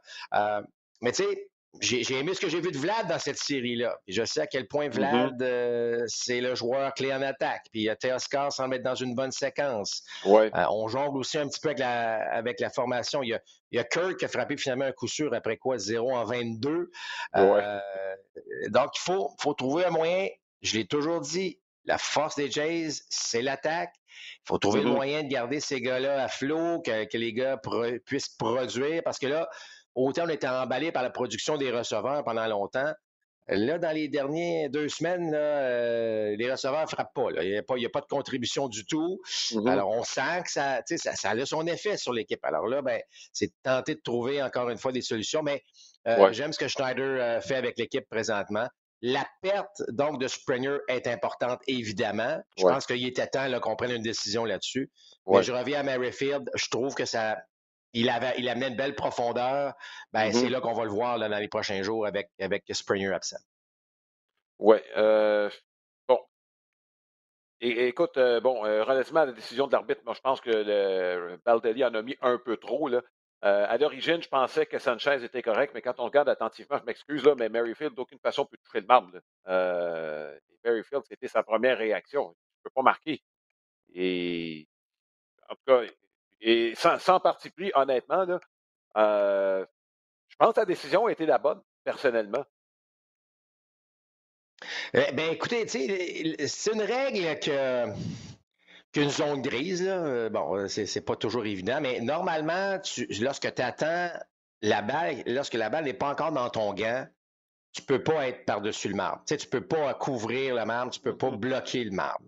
mais tu sais, j'ai aimé ce que j'ai vu de Vlad dans cette série-là. Je sais à quel point mm-hmm. Vlad, euh, c'est le joueur clé en attaque. Puis euh, Teoscar semble être dans une bonne séquence. Ouais. Euh, on jongle aussi un petit peu avec la, avec la formation. Il y, a, il y a Kirk qui a frappé finalement un coup sûr après quoi? 0 en 22. Euh, donc, il faut, faut trouver un moyen. Je l'ai toujours dit, la force des Jays, c'est l'attaque. Il faut trouver le mm-hmm. moyen de garder ces gars-là à flot, que, que les gars puissent produire. Parce que là, Autant on était emballé par la production des receveurs pendant longtemps. Là, dans les dernières deux semaines, euh, les receveurs ne frappent pas. Il n'y a, pas de contribution du tout. Mm-hmm. Alors, on sent que ça, ça, a son effet sur l'équipe. Alors là, ben, c'est tenter de trouver encore une fois des solutions. Mais euh, j'aime ce que Schneider euh, fait avec l'équipe présentement. La perte, donc, de Springer est importante, évidemment. Je pense qu'il était temps qu'on prenne une décision là-dessus. Mais je reviens à Merrifield. Je trouve que ça, il, avait, il amenait une belle profondeur. Ben, C'est mm-hmm. là qu'on va le voir dans les prochains jours avec, avec Springer absent. Oui. Euh, bon. Et, écoute, euh, bon, euh, relativement à la décision de l'arbitre, moi, je pense que le, Baldelli en a mis un peu trop. Là. à l'origine, je pensais que Sanchez était correct, mais quand on regarde attentivement, je m'excuse, là, mais Merrifield, d'aucune façon, peut toucher le marbre. Merrifield, c'était sa première réaction. Je ne peux pas marquer. Et en tout cas, et sans, parti pris, honnêtement, là, euh, je pense que la décision a été la bonne, personnellement. Eh ben, écoutez, c'est une règle que qu'une zone grise, là, bon, c'est pas toujours évident, mais normalement, tu, lorsque tu attends la balle, lorsque la balle n'est pas encore dans ton gant, tu peux pas être par-dessus le marbre. Tu sais, tu peux pas couvrir le marbre, tu peux pas bloquer le marbre.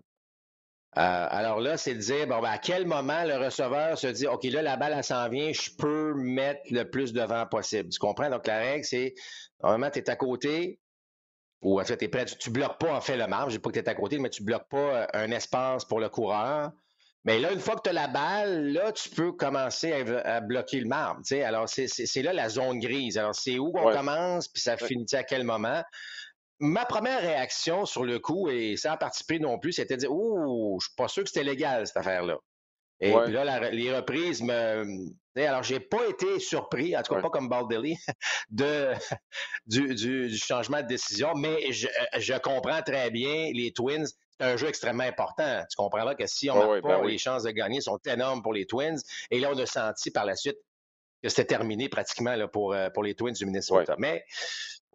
Euh, alors là, c'est de dire, bon, ben, à quel moment le receveur se dit, OK, là, la balle, elle s'en vient, je peux mettre le plus de vent possible. Tu comprends? Donc, la règle, c'est, normalement, tu es à côté, ou en fait, es prêt, tu ne bloques pas en fait le marbre. Je ne dis pas que tu es à côté, mais tu ne bloques pas euh, un espace pour le coureur. Mais là, une fois que tu as la balle, là, tu peux commencer à, bloquer le marbre. Alors, c'est là la zone grise. Alors, c'est où on commence, puis ça finit à quel moment? Ma première réaction sur le coup, et sans participer non plus, c'était de dire Ouh, je suis pas sûr que c'était légal, cette affaire-là. Et puis là, les reprises me. Alors, j'ai pas été surpris, en tout cas pas comme Baldelli, de, du, du, changement de décision, mais je, je comprends très bien les Twins c'est un jeu extrêmement important. Tu comprendras que si on ne pas, ben les chances de gagner sont énormes pour les Twins. Et là, on a senti par la suite que c'était terminé pratiquement là, pour, euh, pour les Twins du Minnesota. Mais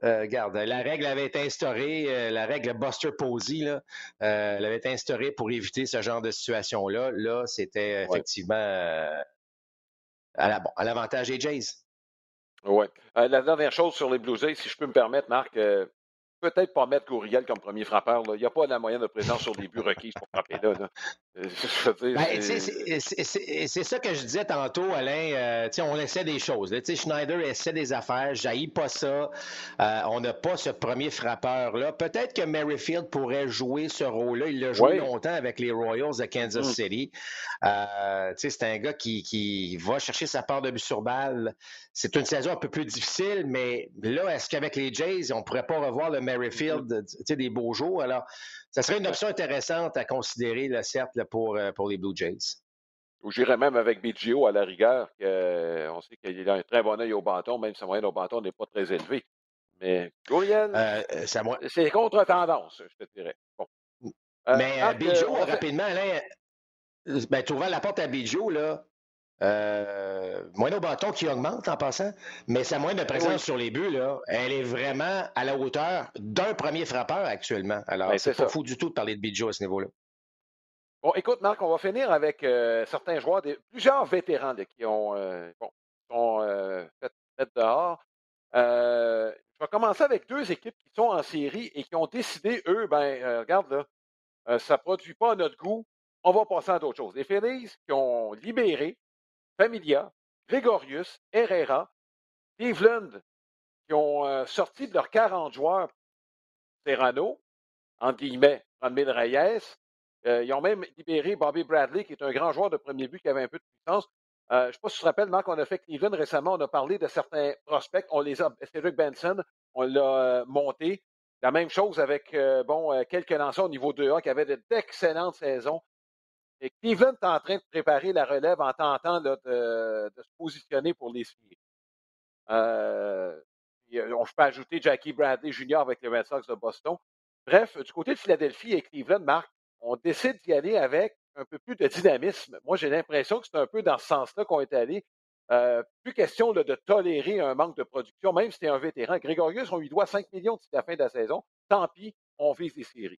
euh, regarde, la règle avait été instaurée, euh, la règle Buster Posey, là, elle avait été instaurée pour éviter ce genre de situation-là. Là, c'était effectivement à l'avantage des Jays. Oui. la dernière chose sur les Blue Jays, si je peux me permettre, Marc, peut-être pas mettre Gouriel comme premier frappeur. Il n'y a pas la moyenne de présence sur des buts requises pour frapper là. C'est ça que je disais tantôt, Alain. Euh, on essaie des choses. Schneider essaie des affaires. J'haïs pas ça. Euh, on n'a pas ce premier frappeur-là. Peut-être que Merrifield pourrait jouer ce rôle-là. Il l'a joué longtemps avec les Royals de Kansas mm. City. Euh, c'est un gars qui, qui, va chercher sa part de but sur balle. C'est une saison un peu plus difficile, mais là, est-ce qu'avec les Jays, on ne pourrait pas revoir le Merrifield, des beaux jours? Alors, ça serait une option intéressante à considérer, là, certes, pour, euh, pour les Blue Jays. Ou j'irais même avec BGO à la rigueur, euh, on sait qu'il a un très bon œil au bâton, même si sa moyenne au bâton n'est pas très élevée. Mais Gouriel, euh, c'est contre-tendance, je te dirais. Bon. Mais BGO, rapidement, Alain, ben, tu ouvres la porte à BGO, là, euh, moyenne au bâton qui augmente en passant, mais sa moyenne de présence sur les buts, là, elle est vraiment à la hauteur d'un premier frappeur actuellement. Alors, ben, c'est pas fou du tout de parler de Bidjo à ce niveau-là. Bon, écoute, Marc, on va finir avec euh, certains joueurs, plusieurs vétérans qui ont euh, sont, euh, fait, dehors. je vais commencer avec deux équipes qui sont en série et qui ont décidé, eux, ben, regarde là, ça ne produit pas à notre goût, on va passer à d'autres choses. Les Phillies qui ont libéré Familia, Gregorius, Herrera, Cleveland, qui ont euh, sorti de leurs 40 joueurs Serrano, entre guillemets, Ramil Reyes. Euh, ils ont même libéré Bobby Bradley, qui est un grand joueur de premier but qui avait un peu de puissance. Euh, je ne sais pas si tu te rappelles, Marc, on a fait Cleveland récemment, on a parlé de certains prospects. On les a, Cedric Benson, on l'a monté. La même chose avec bon, quelques lanceurs au niveau 2A qui avaient d'excellentes saisons. Et Cleveland est en train de préparer la relève en tentant de, se positionner pour les séries. Euh, on peut ajouter Jackie Bradley Jr. avec les Red Sox de Boston. Bref, du côté de Philadelphie et Cleveland, Marc, on décide d'y aller avec un peu plus de dynamisme. Moi, j'ai l'impression que c'est un peu dans ce sens-là qu'on est allé. Euh, plus question de tolérer un manque de production, même si c'est un vétéran. Grégorius, on lui doit 5 millions d'ici la fin de la saison. Tant pis, on vise les séries.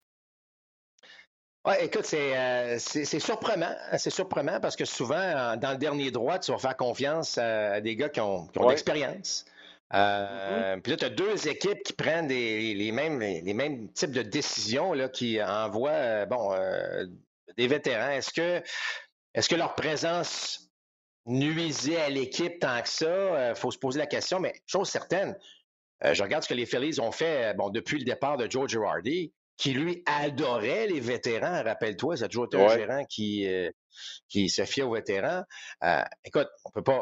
Oui, écoute, euh, c'est surprenant. C'est surprenant parce que souvent, dans le dernier droit, tu vas faire confiance à, des gars qui ont, de l'expérience. Euh, mm-hmm. Puis là, tu as deux équipes qui prennent les, mêmes, les mêmes types de décisions, là, qui envoient euh, bon, des vétérans. Est-ce que, leur présence nuisait à l'équipe tant que ça? Il faut se poser la question, mais chose certaine, je regarde ce que les Phillies ont fait bon, depuis le départ de George Girardi qui lui adorait les vétérans. Rappelle-toi, c'est toujours été un gérant qui, euh, qui se fiait aux vétérans. Euh, écoute, on peut pas.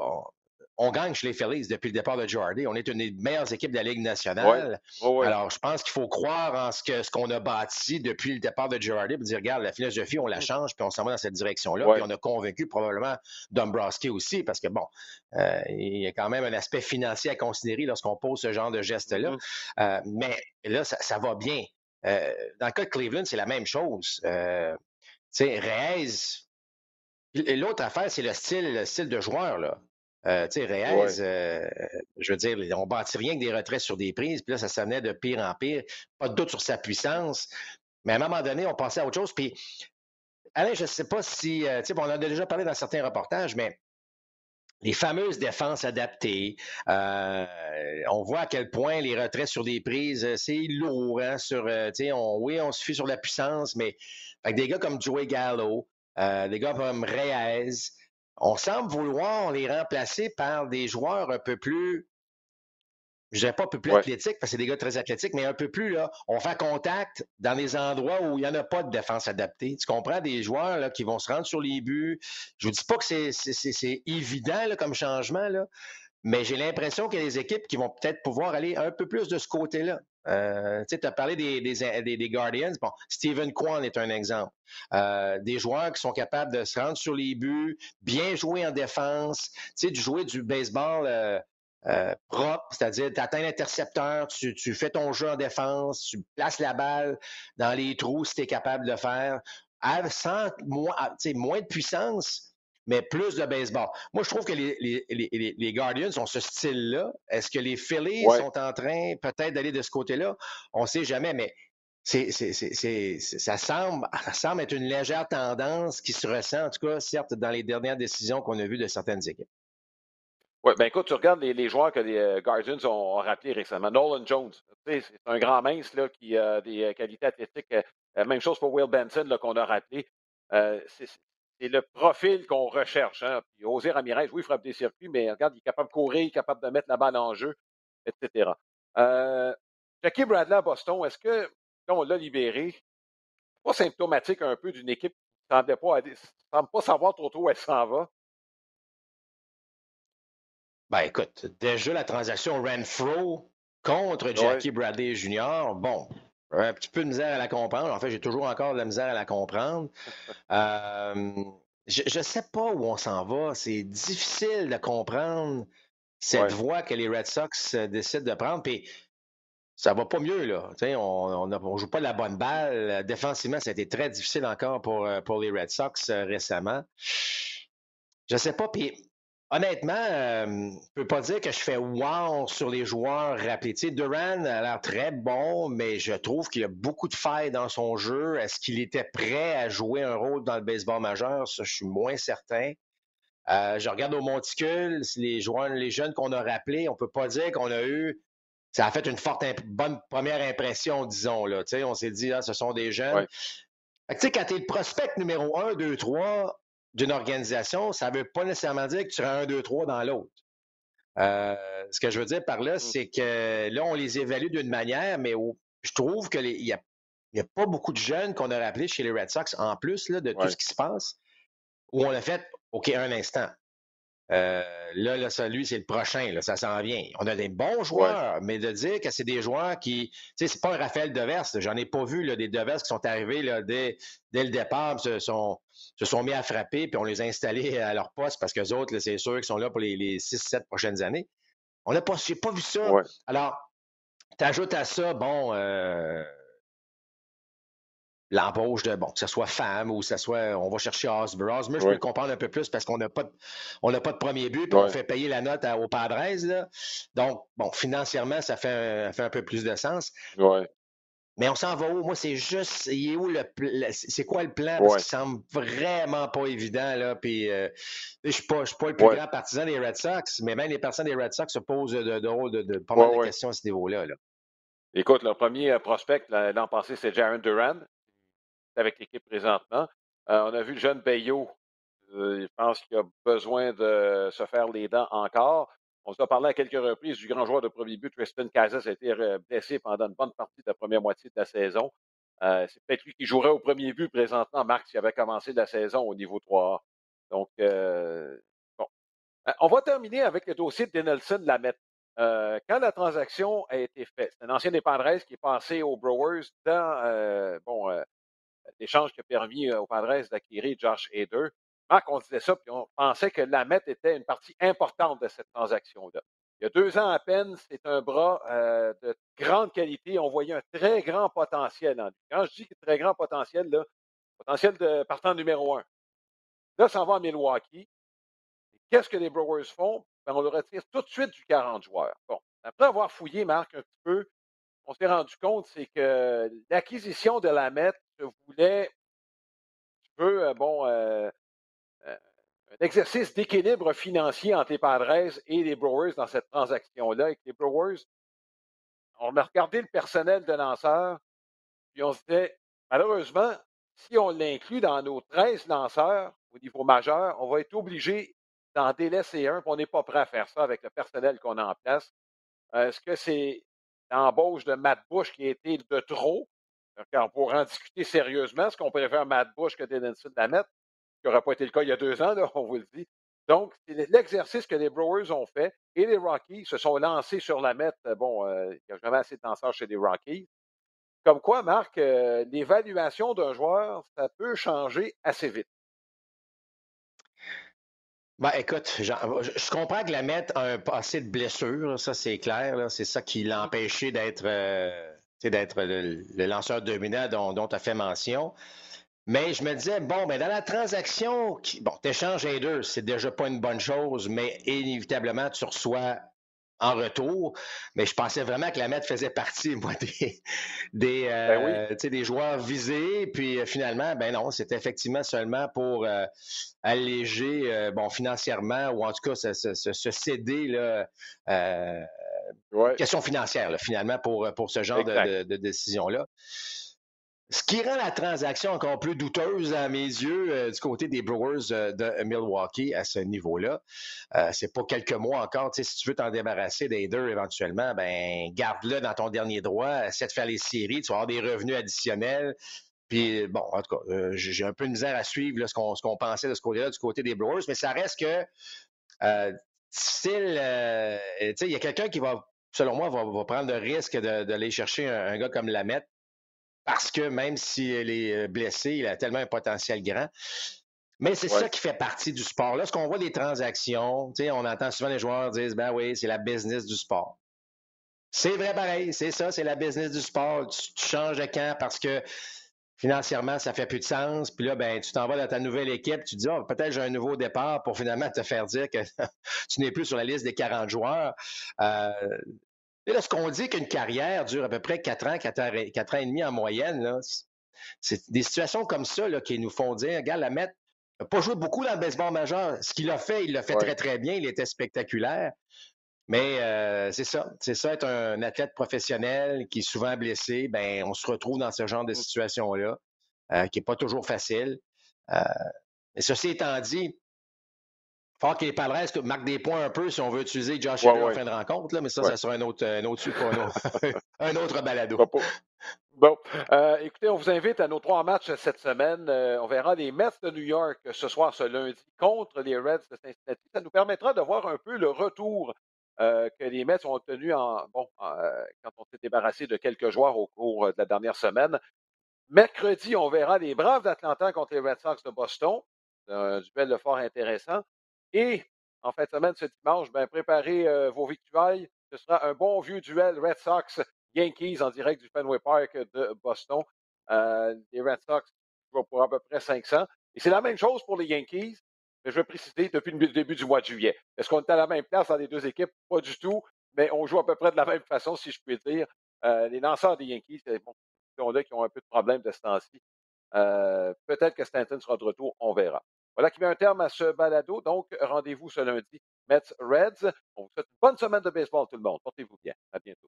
On, gagne chez les Phillies depuis le départ de Jordy. On est une des meilleures équipes de la Ligue nationale. Alors, je pense qu'il faut croire en ce que ce qu'on a bâti depuis le départ de Girardi pour dire, regarde, la philosophie, on la mm. change, puis on s'en va dans cette direction-là. Puis on a convaincu probablement Dombrowski aussi, parce que bon, euh, il y a quand même un aspect financier à considérer lorsqu'on pose ce genre de geste-là. Mm-hmm. mais là, ça, ça, va bien. Euh, dans le cas de Cleveland, c'est la même chose. Euh, tu sais, Reyes. L'autre affaire, c'est le style, le style de joueur. Là. Euh, tu sais, Reyes, euh, je veux dire, on bâtit rien que des retraits sur des prises, puis là, ça s'amenait de pire en pire. Pas de doute sur sa puissance. Mais à un moment donné, on passait à autre chose. Puis, Alain, je ne sais pas si, tu sais, on en a déjà parlé dans certains reportages, mais les fameuses défenses adaptées. Euh, on voit à quel point les retraits sur des prises, euh, c'est lourd. Hein, sur, euh, on, oui, on suffit sur la puissance, mais avec des gars comme Joey Gallo, des gars comme Reyes, on semble vouloir les remplacer par des joueurs un peu plus je dirais pas un peu plus athlétique, parce que c'est des gars très athlétiques, mais un peu plus, là, on fait contact dans des endroits où il n'y en a pas de défense adaptée. Tu comprends? Des joueurs là, qui vont se rendre sur les buts. Je ne dis pas que c'est évident là, comme changement, là, mais j'ai l'impression qu'il y a des équipes qui vont peut-être pouvoir aller un peu plus de ce côté-là. Euh, tu as parlé des, des, des, Guardians. Bon, Steven Kwan est un exemple. Euh, des joueurs qui sont capables de se rendre sur les buts, bien jouer en défense, tu sais, de jouer du baseball euh, euh, propre, c'est-à-dire tu atteins l'intercepteur, tu, fais ton jeu en défense, tu places la balle dans les trous si tu es capable de le faire, sans moins, moins de puissance, mais plus de baseball. Moi, je trouve que les, les, Guardians ont ce style-là. Est-ce que les Phillies sont en train peut-être d'aller de ce côté-là? On ne sait jamais, mais c'est, ça, semble, ça semble être une légère tendance qui se ressent, en tout cas, certes, dans les dernières décisions qu'on a vues de certaines équipes. Oui, ben écoute, tu regardes les, joueurs que les euh, Guardians ont, rappelés récemment. Nolan Jones, c'est un grand mince là, qui a des euh, qualités athlétiques. Euh, même chose pour Will Benson qu'on a rappelé. c'est le profil qu'on recherche. Hein. Puis Osir Ramirez, oui, il frappe des circuits, mais regarde, il est capable de courir, il est capable de mettre la balle en jeu, etc. Jackie Bradley à Boston, est-ce que, on l'a libéré, pas symptomatique un peu d'une équipe qui ne semble pas, savoir trop trop où elle s'en va? Ben écoute, déjà la transaction Renfro contre Jackie Bradley Jr., bon, un petit peu de misère à la comprendre. En fait, j'ai toujours encore de la misère à la comprendre. Euh, je ne sais pas où on s'en va. C'est difficile de comprendre cette voie que les Red Sox euh, décident de prendre. Puis ça va pas mieux, là. on ne joue pas la bonne balle. Défensivement, ça a été très difficile encore pour, euh, pour les Red Sox récemment. Je sais pas. Puis Honnêtement, euh, je ne peux pas dire que je fais wow sur les joueurs rappelés. Tu Duran a l'air très bon, mais je trouve qu'il a beaucoup de failles dans son jeu. Est-ce qu'il était prêt à jouer un rôle dans le baseball majeur? Ça, je suis moins certain. Euh, je regarde au monticule, les joueurs, les jeunes qu'on a rappelés, on ne peut pas dire qu'on a eu. Ça a fait une forte, bonne première impression, disons. Là. Tu on s'est dit, ah, ce sont des jeunes. Tu sais, quand tu es le prospect numéro 1, 2, 3, d'une organisation, ça ne veut pas nécessairement dire que tu seras un, deux, trois dans l'autre. Euh, ce que je veux dire par là, mmh. c'est que là, on les évalue d'une manière, mais je trouve qu'il n'y a, a, pas beaucoup de jeunes qu'on a rappelés chez les Red Sox, en plus là, de tout ce qui se passe, où on a fait OK, un instant. Euh, là, là, ça, lui, c'est le prochain, là, ça s'en vient. On a des bons joueurs, mais de dire que c'est des joueurs qui. Tu sais, c'est pas un Raphaël Devers. J'en ai pas vu là, des Devers qui sont arrivés là, dès, dès le départ, se sont, se sont mis à frapper, puis on les a installés à leur poste parce qu'eux autres, c'est sûr qu'ils sont là pour les, les 6-7 prochaines années. On n'a pas, j'ai pas vu ça. Alors, tu ajoutes à ça, bon, euh, l'embauche de, bon, que ce soit femme ou que ce soit, on va chercher Osmer. Osmer, je peux le comprendre un peu plus parce qu'on n'a pas, de, on n'a pas de premier but, puis on fait payer la note au Padres, là. Donc, bon, financièrement, ça fait un, fait un peu plus de sens. Mais on s'en va où? Moi, c'est juste, il est où le, c'est quoi le plan? Parce qu'il semble vraiment pas évident, là. Puis, euh, je suis pas, suis pas le plus grand partisan des Red Sox, mais même les personnes des Red Sox se posent de, de, de, pas mal de questions à ce niveau-là, là. Écoute, leur premier euh, prospect l'an passé, c'est Jaron Duran avec l'équipe présentement. Euh, on a vu le jeune Bayo. Euh, je pense qu'il a besoin de se faire les dents encore. On s'est parlé à quelques reprises du grand joueur de premier but, Tristan Casas, a été blessé pendant une bonne partie de la première moitié de la saison. Euh, c'est peut-être lui qui jouerait au premier but présentement, Marc, qui avait commencé la saison au niveau 3A. Donc, bon. On va terminer avec le dossier de Denelson Lamette. quand la transaction a été faite, c'est un ancien des qui est passé aux Brewers dans bon, l'échange qui a permis aux Padres d'acquérir Josh Hader. Marc, on disait ça, puis on pensait que Lamette était une partie importante de cette transaction-là. Il y a deux ans à peine, c'est un bras de grande qualité. On voyait un très grand potentiel en lui. Quand je dis très grand potentiel, là, potentiel de partant numéro un. Là, ça va à Milwaukee. qu'est-ce que les Brewers font? Ben, on le retire tout de suite du 40 joueurs. Bon, après avoir fouillé, Marc, un petit peu, on s'est rendu compte, c'est que l'acquisition de la MET voulait, tu veux, euh, bon, euh, euh, un exercice d'équilibre financier entre les Padres et les Brewers dans cette transaction-là. Avec les Brewers, on a regardé le personnel de lanceurs, puis on se disait, malheureusement, si on l'inclut dans nos 13 lanceurs au niveau majeur, on va être obligé d'en délaisser un, puis on n'est pas prêt à faire ça avec le personnel qu'on a en place. Est-ce que c'est l'embauche de Matt Bush qui a été de trop? Quand pour en discuter sérieusement, est-ce qu'on préfère Matt Bush que Denison Lamet? Ce qui n'aurait pas été le cas il y a deux ans, on vous le dit. Donc, c'est l'exercice que les Brewers ont fait et les Rockies se sont lancés sur la mette. Bon, euh, il n'y a jamais assez de lanceurs chez les Rockies. Comme quoi, Marc, euh, l'évaluation d'un joueur, ça peut changer assez vite. Ben, écoute, je comprends que la mettre a un passé de blessure, ça c'est clair. C'est ça qui l'a empêché d'être euh, d'être le, lanceur dominant dont tu as fait mention. Mais je me disais, bon, ben dans la transaction, qui, bon, tu échanges les deux, c'est déjà pas une bonne chose, mais inévitablement, tu reçois en retour. Mais je pensais vraiment que la MET faisait partie, moi, des, des, ben euh, des joueurs visés. Puis euh, finalement, ben non, c'est effectivement seulement pour euh, alléger, bon, financièrement, ou en tout cas se, céder, là, question financière, finalement, pour, pour ce genre de, de décision-là. Ce qui rend la transaction encore plus douteuse à mes yeux euh, du côté des Brewers euh, de Milwaukee à ce niveau-là, euh, c'est pas quelques mois encore. Si tu veux t'en débarrasser des deux éventuellement, ben garde-le dans ton dernier droit, essaie de faire les séries, tu vas avoir des revenus additionnels. Puis bon, en tout cas, j'ai un peu de misère à suivre ce qu'on pensait de ce côté-là, du côté des Brewers, mais ça reste que difficile. il y a quelqu'un qui va, selon moi, va, prendre le risque d'aller chercher un, gars comme Lamette parce que même s'il est euh, blessé, il a tellement un potentiel grand. Mais c'est ça qui fait partie du sport. Lorsqu'on voit des transactions, on entend souvent les joueurs dire Ben oui, c'est la business du sport. C'est vrai pareil, c'est ça, c'est la business du sport. Tu, changes de camp parce que financièrement, ça fait plus de sens. Puis là, ben, tu t'en vas dans ta nouvelle équipe, tu te dis, oh, peut-être j'ai un nouveau départ pour finalement te faire dire que tu n'es plus sur la liste des 40 joueurs. Euh, Lorsqu'on dit qu'une carrière dure à peu près 4 ans, 4 ans, et demi en moyenne, c'est des situations comme ça qui nous font dire, regarde, la mettre n'a pas joué beaucoup dans le baseball majeur. Ce qu'il a fait, il l'a fait très, très bien. Il était spectaculaire. Mais euh, c'est ça. C'est ça, être un athlète professionnel qui est souvent blessé. Ben, on se retrouve dans ce genre de mmh. situation-là, euh, qui n'est pas toujours facile. Euh, mais ceci étant dit, faut que les Padres marquent des points un peu si on veut utiliser Josh Hader en fin de rencontre, là, mais ça, ça sera un autre, un autre, un autre, balado. Bon, euh, écoutez, on vous invite à nos trois matchs cette semaine. Euh, on verra les Mets de New York ce soir, ce lundi, contre les Reds de Cincinnati. Ça nous permettra de voir un peu le retour euh, que les Mets ont obtenu en, bon, quand on s'est débarrassé de quelques joueurs au cours de la dernière semaine. Mercredi, on verra les Braves d'Atlanta contre les Red Sox de Boston. Un duel fort intéressant. Et en fin de semaine, ce dimanche, ben, préparez euh, vos victuailles. Ce sera un bon vieux duel Red Sox-Yankees en direct du Fenway Park de Boston. Euh, les Red Sox vont pour à peu près 500. Et c'est la même chose pour les Yankees, mais je vais préciser depuis le début du mois de juillet. Est-ce qu'on est à la même place dans les deux équipes? Pas du tout, mais on joue à peu près de la même façon, si je puis dire. Euh, les lanceurs des Yankees, c'est bon, là qui ont un peu de problème de ce temps-ci. Peut-être que Stanton sera de retour, on verra. Voilà qui met un terme à ce balado. Donc, rendez-vous ce lundi. Mets Reds. On vous souhaite une bonne semaine de baseball, tout le monde. Portez-vous bien. À bientôt.